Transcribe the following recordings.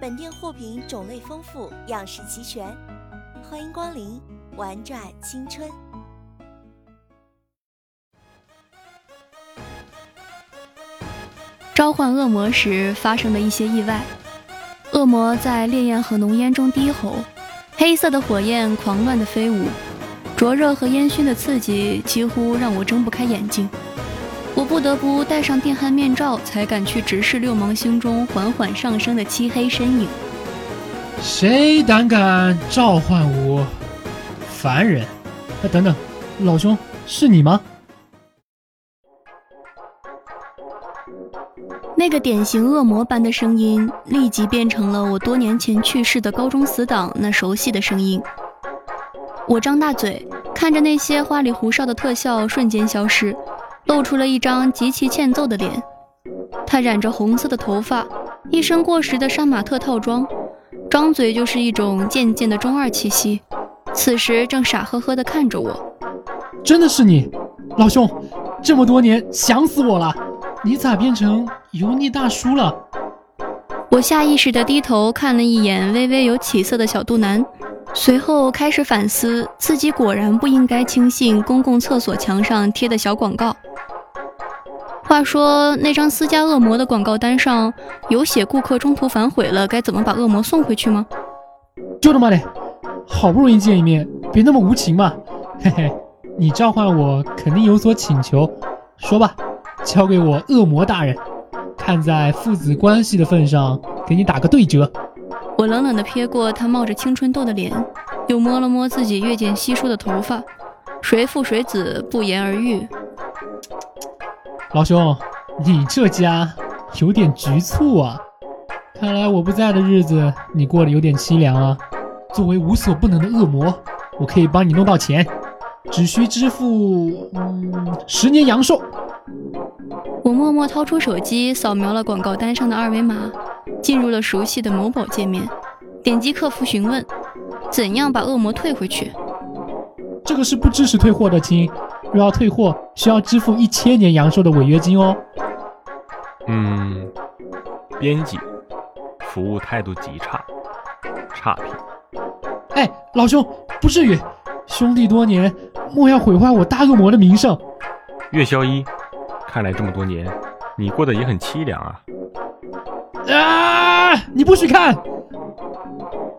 本店货品种类丰富，样式齐全，欢迎光临，玩转青春。召唤恶魔时发生的一些意外，恶魔在烈焰和浓烟中低吼，黑色的火焰狂乱的飞舞，灼热和烟熏的刺激几乎让我睁不开眼睛。我不得不戴上电焊面罩，才敢去直视六芒星中缓缓上升的漆黑身影。谁胆敢召唤我？凡人！哎，等等，老兄，是你吗？那个典型恶魔般的声音，立即变成了我多年前去世的高中死党那熟悉的声音。我张大嘴，看着那些花里胡哨的特效瞬间消失。露出了一张极其欠揍的脸，他染着红色的头发，一身过时的杀马特套装，张嘴就是一种贱贱的中二气息。此时正傻呵呵地看着我。真的是你，老兄，这么多年想死我了，你咋变成油腻大叔了？我下意识地低头看了一眼微微有起色的小肚腩。随后开始反思，自己果然不应该轻信公共厕所墙上贴的小广告。话说，那张私家恶魔的广告单上有写顾客中途反悔了，该怎么把恶魔送回去吗？就他妈的，好不容易见一面，别那么无情嘛！嘿嘿，你召唤我肯定有所请求，说吧，交给我恶魔大人，看在父子关系的份上，给你打个对折。我冷冷地瞥过他冒着青春痘的脸，又摸了摸自己越见稀疏的头发，谁父谁子不言而喻。老兄，你这家有点局促啊！看来我不在的日子你过得有点凄凉啊。作为无所不能的恶魔，我可以帮你弄到钱，只需支付嗯十年阳寿。我默默掏出手机，扫描了广告单上的二维码。进入了熟悉的某宝界面，点击客服询问，怎样把恶魔退回去？这个是不支持退货的，亲。若要退货，需要支付一千年阳寿的违约金哦。嗯，编辑，服务态度极差，差评。哎，老兄，不至于，兄弟多年，莫要毁坏我大恶魔的名声。月销一，看来这么多年，你过得也很凄凉啊。啊！你不许看！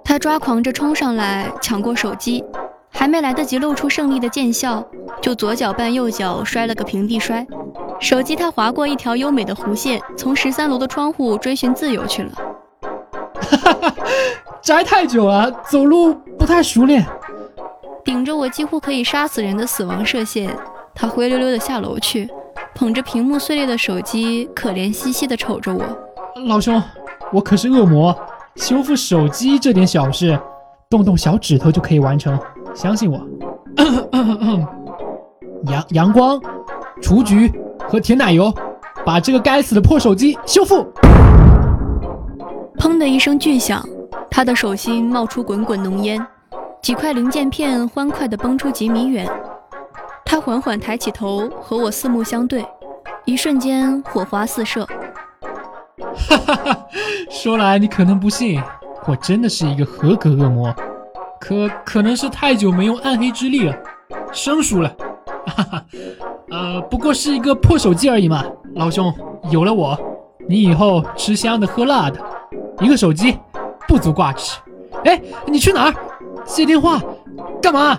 他抓狂着冲上来，抢过手机，还没来得及露出胜利的贱笑，就左脚绊右脚摔了个平地摔。手机他划过一条优美的弧线，从十三楼的窗户追寻自由去了。哈哈，宅太久了，走路不太熟练。顶着我几乎可以杀死人的死亡射线，他灰溜溜的下楼去，捧着屏幕碎裂的手机，可怜兮兮的瞅着我。老兄，我可是恶魔，修复手机这点小事，动动小指头就可以完成，相信我。阳阳光、雏菊和甜奶油，把这个该死的破手机修复。砰的一声巨响，他的手心冒出滚滚浓烟，几块零件片欢快地蹦出几米远。他缓缓抬起头，和我四目相对，一瞬间火花四射。哈哈哈！说来你可能不信，我真的是一个合格恶魔，可可能是太久没用暗黑之力了，生疏了。哈哈，呃，不过是一个破手机而已嘛。老兄，有了我，你以后吃香的喝辣的。一个手机不足挂齿。哎，你去哪儿？接电话？干嘛？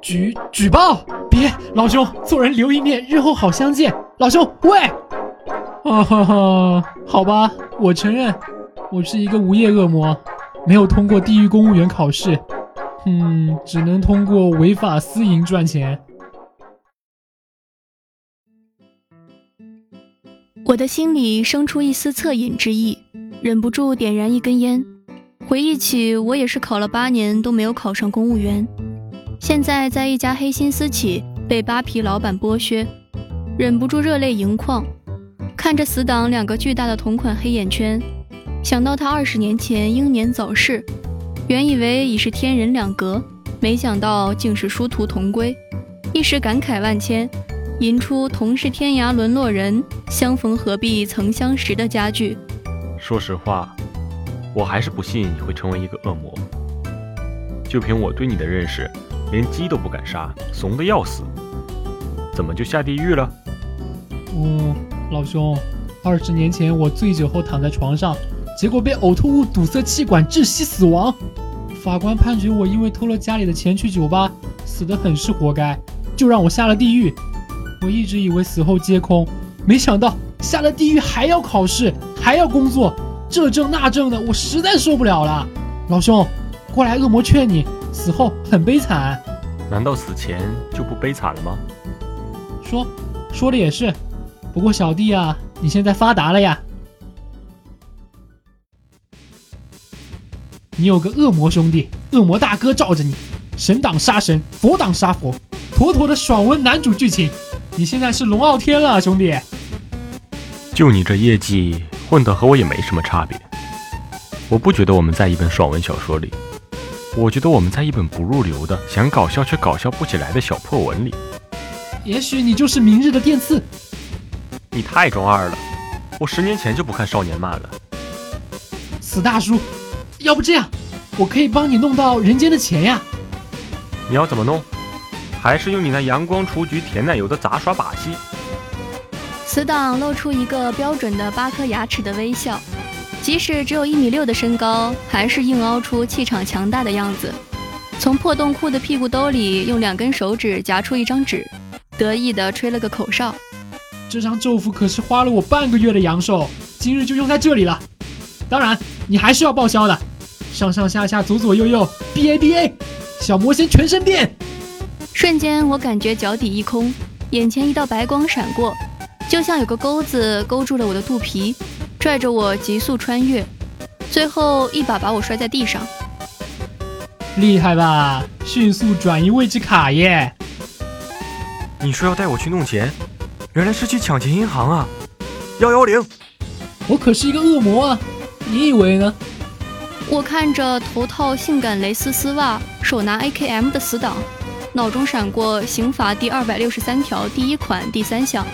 举举报？别，老兄，做人留一面，日后好相见。老兄，喂。啊哈哈，好吧，我承认，我是一个无业恶魔，没有通过地狱公务员考试，嗯，只能通过违法私营赚钱。我的心里生出一丝恻隐之意，忍不住点燃一根烟，回忆起我也是考了八年都没有考上公务员，现在在一家黑心私企被扒皮老板剥削，忍不住热泪盈眶。看着死党两个巨大的同款黑眼圈，想到他二十年前英年早逝，原以为已是天人两隔，没想到竟是殊途同归，一时感慨万千，吟出“同是天涯沦落人，相逢何必曾相识”的佳句。说实话，我还是不信你会成为一个恶魔。就凭我对你的认识，连鸡都不敢杀，怂的要死，怎么就下地狱了？嗯。老兄，二十年前我醉酒后躺在床上，结果被呕吐物堵塞气管窒息死亡。法官判决我因为偷了家里的钱去酒吧，死的很是活该，就让我下了地狱。我一直以为死后皆空，没想到下了地狱还要考试，还要工作，这证那证的，我实在受不了了。老兄，过来，恶魔劝你，死后很悲惨。难道死前就不悲惨了吗？说，说的也是。不过小弟啊，你现在发达了呀！你有个恶魔兄弟，恶魔大哥罩着你，神挡杀神，佛挡杀佛，妥妥的爽文男主剧情。你现在是龙傲天了，兄弟。就你这业绩，混的和我也没什么差别。我不觉得我们在一本爽文小说里，我觉得我们在一本不入流的、想搞笑却搞笑不起来的小破文里。也许你就是明日的电刺。你太中二了，我十年前就不看少年漫了。死大叔，要不这样，我可以帮你弄到人间的钱呀？你要怎么弄？还是用你那阳光雏菊甜奶油的杂耍把戏？死党露出一个标准的八颗牙齿的微笑，即使只有一米六的身高，还是硬凹出气场强大的样子。从破洞裤的屁股兜里用两根手指夹出一张纸，得意地吹了个口哨。这张咒符可是花了我半个月的阳寿，今日就用在这里了。当然，你还是要报销的。上上下下，左左右右，B A B A，小魔仙全身变。瞬间，我感觉脚底一空，眼前一道白光闪过，就像有个钩子勾住了我的肚皮，拽着我急速穿越，最后一把把我摔在地上。厉害吧？迅速转移位置卡耶！你说要带我去弄钱？原来是去抢劫银行啊！幺幺零，我可是一个恶魔啊！你以为呢？我看着头套性感蕾丝丝袜、手拿 AKM 的死党，脑中闪过刑法第二百六十三条第一款第三项：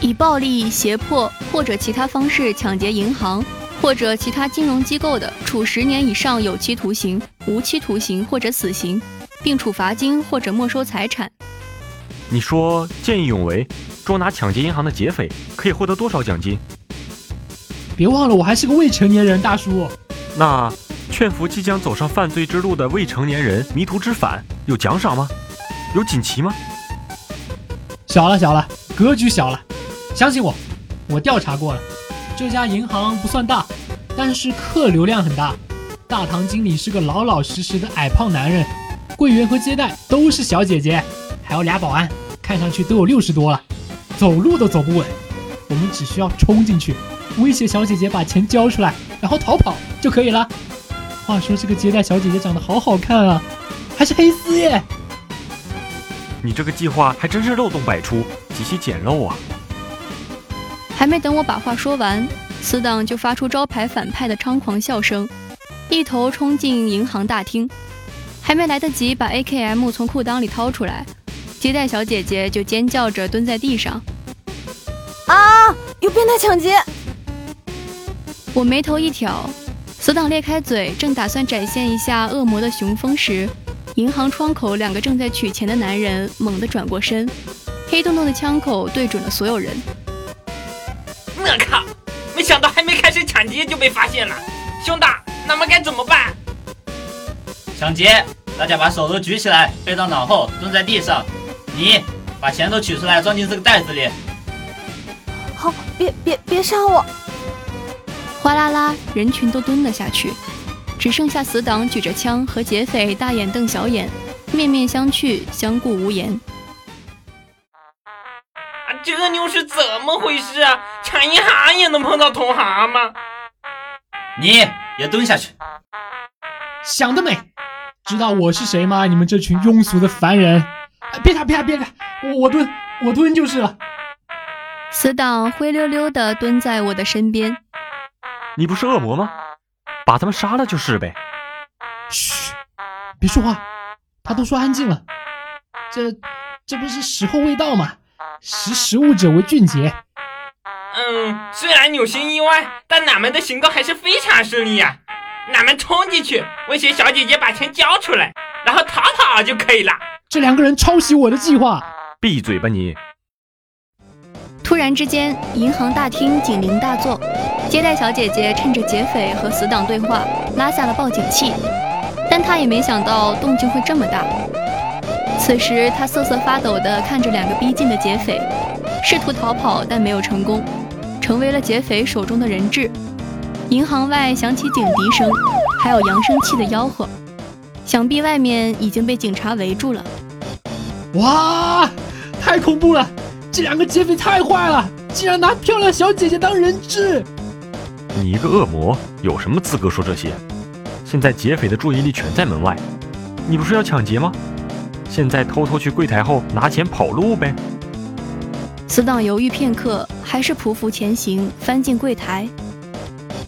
以暴力、胁迫或者其他方式抢劫银行或者其他金融机构的，处十年以上有期徒刑、无期徒刑或者死刑，并处罚金或者没收财产。你说见义勇为？捉拿抢劫银行的劫匪可以获得多少奖金？别忘了，我还是个未成年人，大叔。那劝服即将走上犯罪之路的未成年人迷途知返，有奖赏吗？有锦旗吗？小了，小了，格局小了。相信我，我调查过了，这家银行不算大，但是客流量很大。大堂经理是个老老实实的矮胖男人，柜员和接待都是小姐姐，还有俩保安，看上去都有六十多了。走路都走不稳，我们只需要冲进去，威胁小姐姐把钱交出来，然后逃跑就可以了。话说这个接待小姐姐长得好好看啊，还是黑丝耶！你这个计划还真是漏洞百出，极其简陋啊！还没等我把话说完，死党就发出招牌反派的猖狂笑声，一头冲进银行大厅。还没来得及把 AKM 从裤裆里掏出来，接待小姐姐就尖叫着蹲在地上。啊！有变态抢劫！我眉头一挑，死党裂开嘴，正打算展现一下恶魔的雄风时，银行窗口两个正在取钱的男人猛地转过身，黑洞洞的枪口对准了所有人。我靠！没想到还没开始抢劫就被发现了，兄弟，那么该怎么办？抢劫！大家把手都举起来，背到脑后，蹲在地上。你把钱都取出来，装进这个袋子里。好，别别别杀我！哗啦啦，人群都蹲了下去，只剩下死党举着枪和劫匪大眼瞪小眼，面面相觑，相顾无言。啊，这妞是怎么回事啊？抢银行也能碰到同行吗？你也蹲下去！想得美！知道我是谁吗？你们这群庸俗的凡人！别打，别打，别打！我我蹲，我蹲就是了。死党灰溜溜地蹲在我的身边。你不是恶魔吗？把他们杀了就是呗。嘘，别说话。他都说安静了。这这不是时候未到吗？识时务者为俊杰。嗯，虽然有些意外，但俺们的行动还是非常顺利呀。俺们冲进去，威胁小姐姐把钱交出来，然后逃跑就可以了。这两个人抄袭我的计划。闭嘴吧你！突然之间，银行大厅警铃大作，接待小姐姐趁着劫匪和死党对话，拉下了报警器。但她也没想到动静会这么大。此时，他瑟瑟发抖地看着两个逼近的劫匪，试图逃跑，但没有成功，成为了劫匪手中的人质。银行外响起警笛声，还有扬声器的吆喝，想必外面已经被警察围住了。哇，太恐怖了！这两个劫匪太坏了，竟然拿漂亮小姐姐当人质！你一个恶魔，有什么资格说这些？现在劫匪的注意力全在门外，你不是要抢劫吗？现在偷偷去柜台后拿钱跑路呗！死党犹豫片刻，还是匍匐前行，翻进柜台。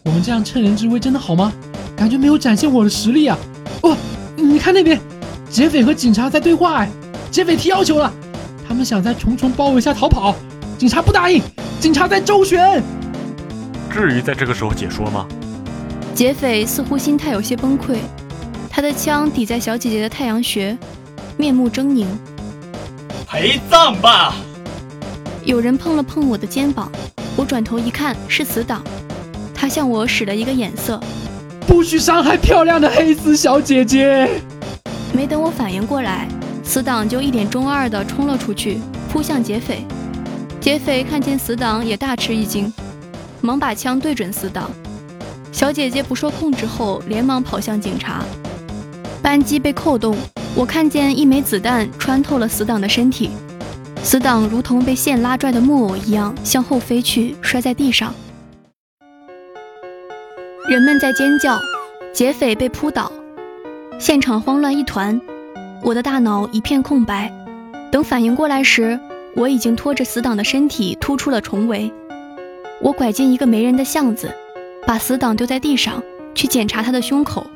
我们这样趁人之危真的好吗？感觉没有展现我的实力啊！哦，你看那边，劫匪和警察在对话哎，劫匪提要求了。他们想在重重包围下逃跑，警察不答应。警察在周旋，至于在这个时候解说吗？劫匪似乎心态有些崩溃，他的枪抵在小姐姐的太阳穴，面目狰狞。陪葬吧！有人碰了碰我的肩膀，我转头一看是死党，他向我使了一个眼色，不许伤害漂亮的黑丝小姐姐。没等我反应过来。死党就一脸中二的冲了出去，扑向劫匪。劫匪看见死党也大吃一惊，忙把枪对准死党。小姐姐不受控制后，连忙跑向警察。扳机被扣动，我看见一枚子弹穿透了死党的身体，死党如同被线拉拽的木偶一样向后飞去，摔在地上。人们在尖叫，劫匪被扑倒，现场慌乱一团。我的大脑一片空白，等反应过来时，我已经拖着死党的身体突出了重围。我拐进一个没人的巷子，把死党丢在地上，去检查他的胸口。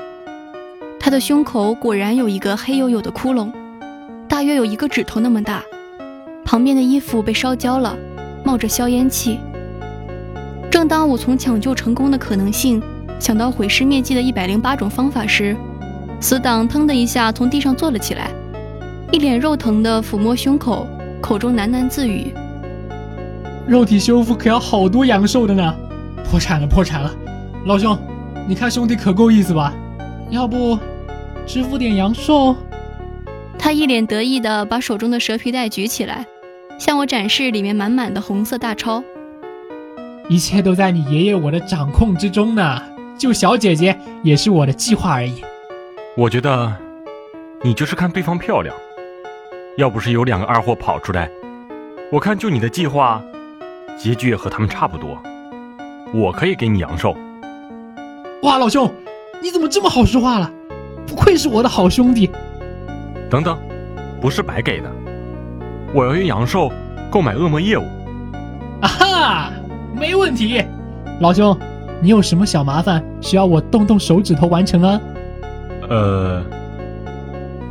他的胸口果然有一个黑黝黝的窟窿，大约有一个指头那么大。旁边的衣服被烧焦了，冒着硝烟气。正当我从抢救成功的可能性想到毁尸灭迹的一百零八种方法时，死党腾的一下从地上坐了起来，一脸肉疼地抚摸胸口，口中喃喃自语：“肉体修复可要好多阳寿的呢，破产了，破产了！老兄，你看兄弟可够意思吧？要不支付点阳寿？”他一脸得意地把手中的蛇皮袋举起来，向我展示里面满满的红色大钞。一切都在你爷爷我的掌控之中呢，救小姐姐也是我的计划而已。我觉得，你就是看对方漂亮。要不是有两个二货跑出来，我看就你的计划，结局也和他们差不多。我可以给你阳寿。哇，老兄，你怎么这么好说话了？不愧是我的好兄弟。等等，不是白给的，我要用阳寿购买恶魔业务。啊哈，没问题。老兄，你有什么小麻烦需要我动动手指头完成啊？呃，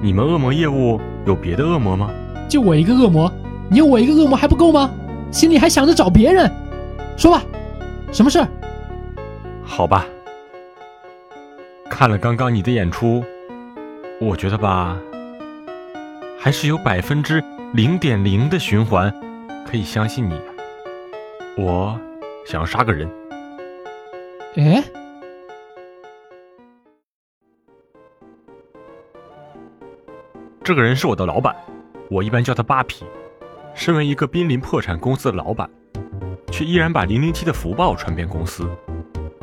你们恶魔业务有别的恶魔吗？就我一个恶魔，你有我一个恶魔还不够吗？心里还想着找别人？说吧，什么事儿？好吧，看了刚刚你的演出，我觉得吧，还是有百分之零点零的循环可以相信你。我想要杀个人。哎，这个人是我的老板，我一般叫他扒皮。身为一个濒临破产公司的老板，却依然把零零七的福报传遍公司，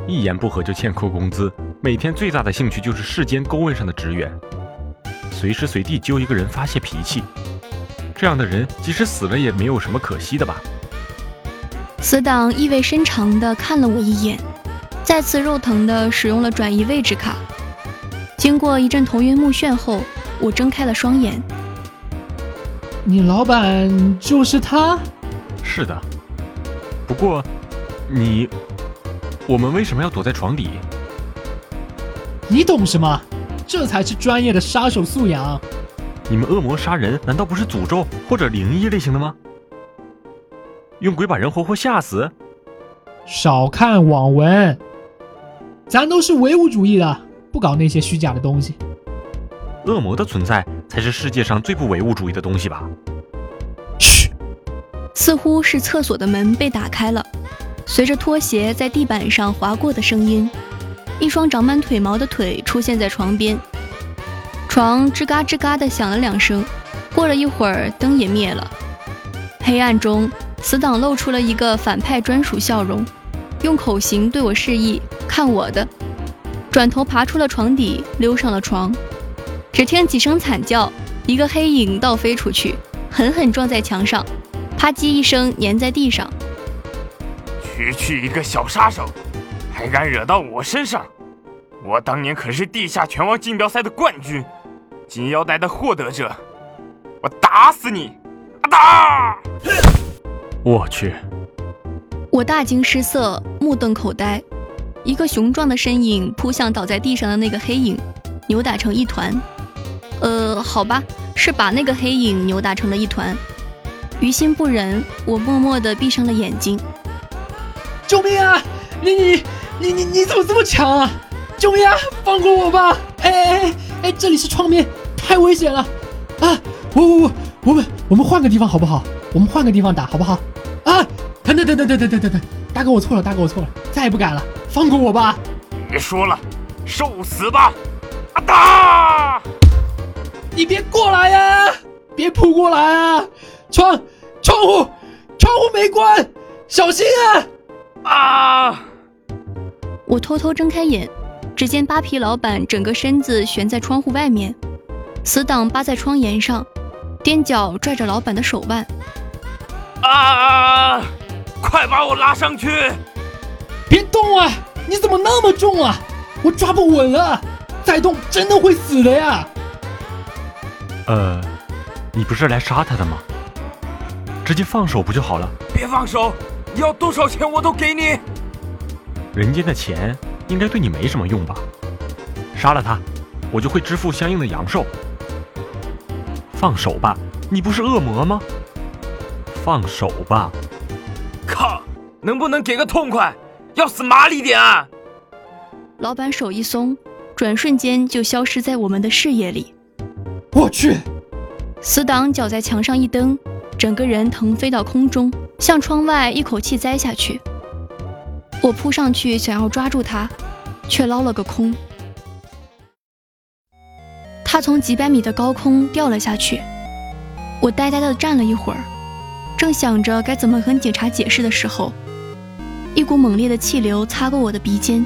一言不合就欠扣工资，每天最大的兴趣就是世间公位上的职员，随时随地揪一个人发泄脾气。这样的人即使死了也没有什么可惜的吧？死党意味深长地看了我一眼，再次肉疼地使用了转移位置卡。经过一阵头晕目眩后，我睁开了双眼。你老板就是他？是的。不过，你，我们为什么要躲在床底？你懂什么？这才是专业的杀手素养。你们恶魔杀人难道不是诅咒或者灵异类型的吗？用鬼把人活活吓死？少看网文，咱都是唯物主义的，不搞那些虚假的东西。恶魔的存在才是世界上最不唯物主义的东西吧？嘘！似乎是厕所的门被打开了，随着拖鞋在地板上划过的声音，一双长满腿毛的腿出现在床边。床吱嘎吱嘎地响了两声，过了一会儿，灯也灭了。黑暗中，死党露出了一个反派专属笑容，用口型对我示意看我的，转头爬出了床底，溜上了床。只听几声惨叫，一个黑影倒飞出去，狠狠撞在墙上，啪叽一声粘在地上。区区一个小杀手，还敢惹到我身上？我当年可是地下拳王锦标赛的冠军，金腰带的获得者，我打死你！啊打！我去！我大惊失色，目瞪口呆。一个雄壮的身影扑向倒在地上的那个黑影，扭打成一团。呃，好吧，是把那个黑影扭打成了一团。于心不忍，我默默地闭上了眼睛。救命啊！你你你你你怎么这么强啊！救命啊！放过我吧！哎哎哎哎，这里是窗边，太危险了！啊，我我我，我们我们换个地方好不好？我们换个地方打好不好？啊！等等等等等等等等等，大哥我错了，大哥我错了，再也不敢了，放过我吧！别说了，受死吧！啊打！你别过来呀！别扑过来啊！窗窗户窗户没关，小心啊！啊！我偷偷睁开眼，只见扒皮老板整个身子悬在窗户外面，死党扒在窗沿上，踮脚拽着老板的手腕。啊！快把我拉上去！别动啊！你怎么那么重啊？我抓不稳啊，再动真的会死的呀！呃，你不是来杀他的吗？直接放手不就好了？别放手！你要多少钱我都给你。人间的钱应该对你没什么用吧？杀了他，我就会支付相应的阳寿。放手吧，你不是恶魔吗？放手吧！靠，能不能给个痛快？要死麻利点啊！老板手一松，转瞬间就消失在我们的视野里。我去！死党脚在墙上一蹬，整个人腾飞到空中，向窗外一口气栽下去。我扑上去想要抓住他，却捞了个空。他从几百米的高空掉了下去。我呆呆地站了一会儿，正想着该怎么跟警察解释的时候，一股猛烈的气流擦过我的鼻尖，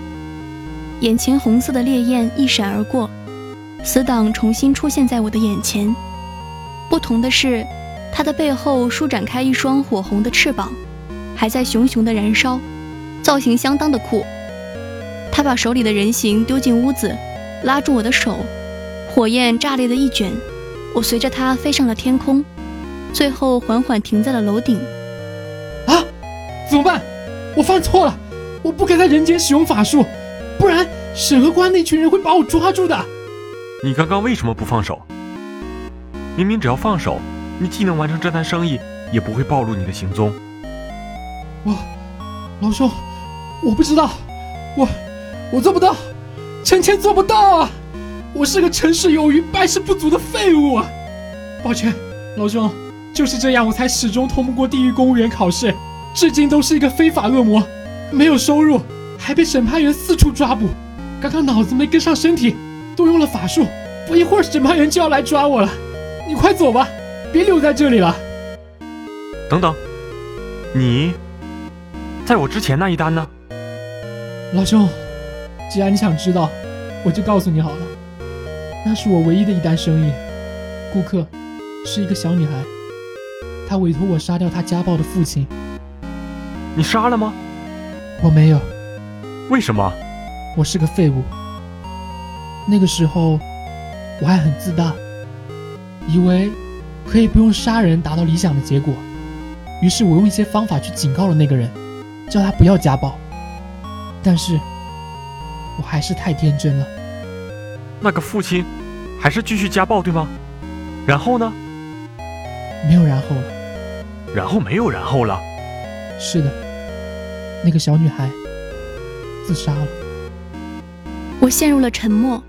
眼前红色的烈焰一闪而过。死党重新出现在我的眼前，不同的是，他的背后舒展开一双火红的翅膀，还在熊熊的燃烧，造型相当的酷。他把手里的人形丢进屋子，拉住我的手，火焰炸裂的一卷，我随着他飞上了天空，最后缓缓停在了楼顶。啊，怎么办？我犯错了，我不该在人间使用法术，不然审核官那群人会把我抓住的。你刚刚为什么不放手？明明只要放手，你既能完成这单生意，也不会暴露你的行踪。我，老兄，我不知道，我，我做不到，臣妾做不到啊！我是个成事有余、败事不足的废物啊！抱歉，老兄，就是这样，我才始终通不过地狱公务员考试，至今都是一个非法恶魔，没有收入，还被审判员四处抓捕。刚刚脑子没跟上身体，动用了法术，不一会儿审判员就要来抓我了。你快走吧，别留在这里了。等等，你。在我之前那一单呢，老兄，既然你想知道，我就告诉你好了。那是我唯一的一单生意，顾客是一个小女孩，她委托我杀掉她家暴的父亲。你杀了吗？我没有。为什么？我是个废物。那个时候我还很自大，以为可以不用杀人达到理想的结果，于是我用一些方法去警告了那个人。叫他不要家暴，但是我还是太天真了。那个父亲还是继续家暴，对吗？然后呢？没有然后了。然后没有然后了。是的，那个小女孩自杀了。我陷入了沉默。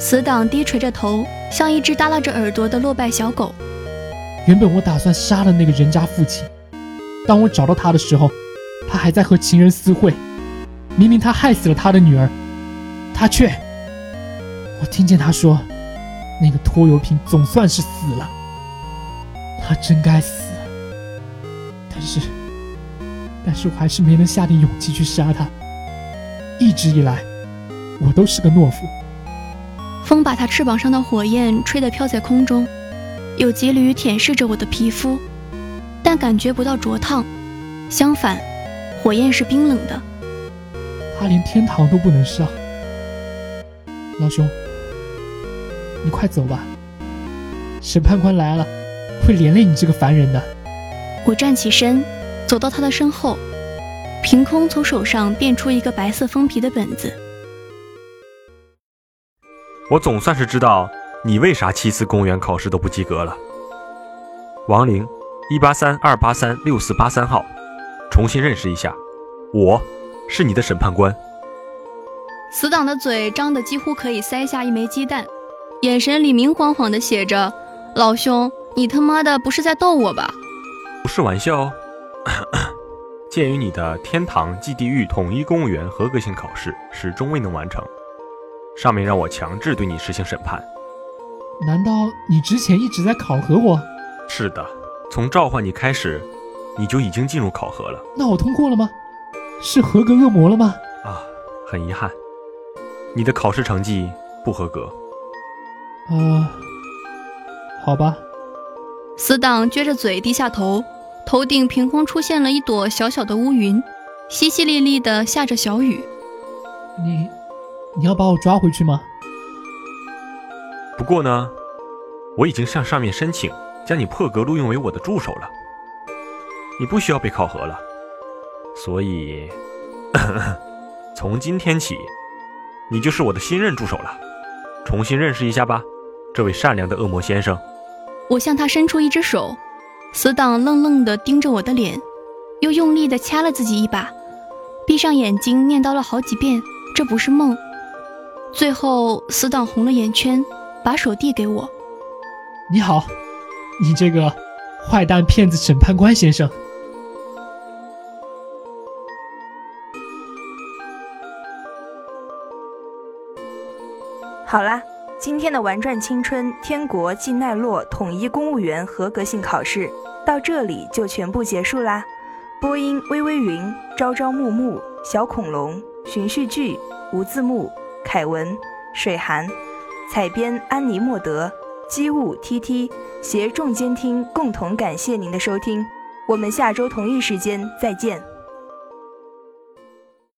死党低垂着头，像一只耷拉着耳朵的落败小狗。原本我打算杀了那个人渣父亲，当我找到他的时候。他还在和情人私会，明明他害死了他的女儿，他却……我听见他说，那个拖油瓶总算是死了，他真该死。但是，但是我还是没能下定勇气去杀他。一直以来，我都是个懦夫。风把他翅膀上的火焰吹得飘在空中，有几缕舔舐着我的皮肤，但感觉不到灼烫，相反。火焰是冰冷的，他连天堂都不能上。老兄，你快走吧，审判官来了，会连累你这个凡人的。我站起身，走到他的身后，凭空从手上变出一个白色封皮的本子。我总算是知道你为啥七次公务员考试都不及格了。王玲，一八三二八三六四八三号。重新认识一下，我是你的审判官。死党的嘴张得几乎可以塞下一枚鸡蛋，眼神里明晃晃的写着：“老兄，你他妈的不是在逗我吧？”不是玩笑哦。鉴于你的天堂暨地狱统一公务员合格性考试始终未能完成，上面让我强制对你实行审判。难道你之前一直在考核我？是的，从召唤你开始。你就已经进入考核了，那我通过了吗？是合格恶魔了吗？啊，很遗憾，你的考试成绩不合格。啊，好吧。死党撅着嘴低下头，头顶凭空出现了一朵小小的乌云，淅淅沥沥的下着小雨。你，你要把我抓回去吗？不过呢，我已经向上面申请，将你破格录用为我的助手了。你不需要被考核了，所以 从今天起，你就是我的新任助手了。重新认识一下吧，这位善良的恶魔先生。我向他伸出一只手，死党愣愣地盯着我的脸，又用力地掐了自己一把，闭上眼睛念叨了好几遍：“这不是梦。”最后，死党红了眼圈，把手递给我：“你好，你这个坏蛋骗子审判官先生。”好啦，今天的玩转青春天国晋奈落统一公务员合格性考试到这里就全部结束啦。播音：微微云、朝朝暮暮、小恐龙、循序剧、无字幕、凯文、水寒，采编：安妮莫德、机务 T T，携众监听共同感谢您的收听，我们下周同一时间再见。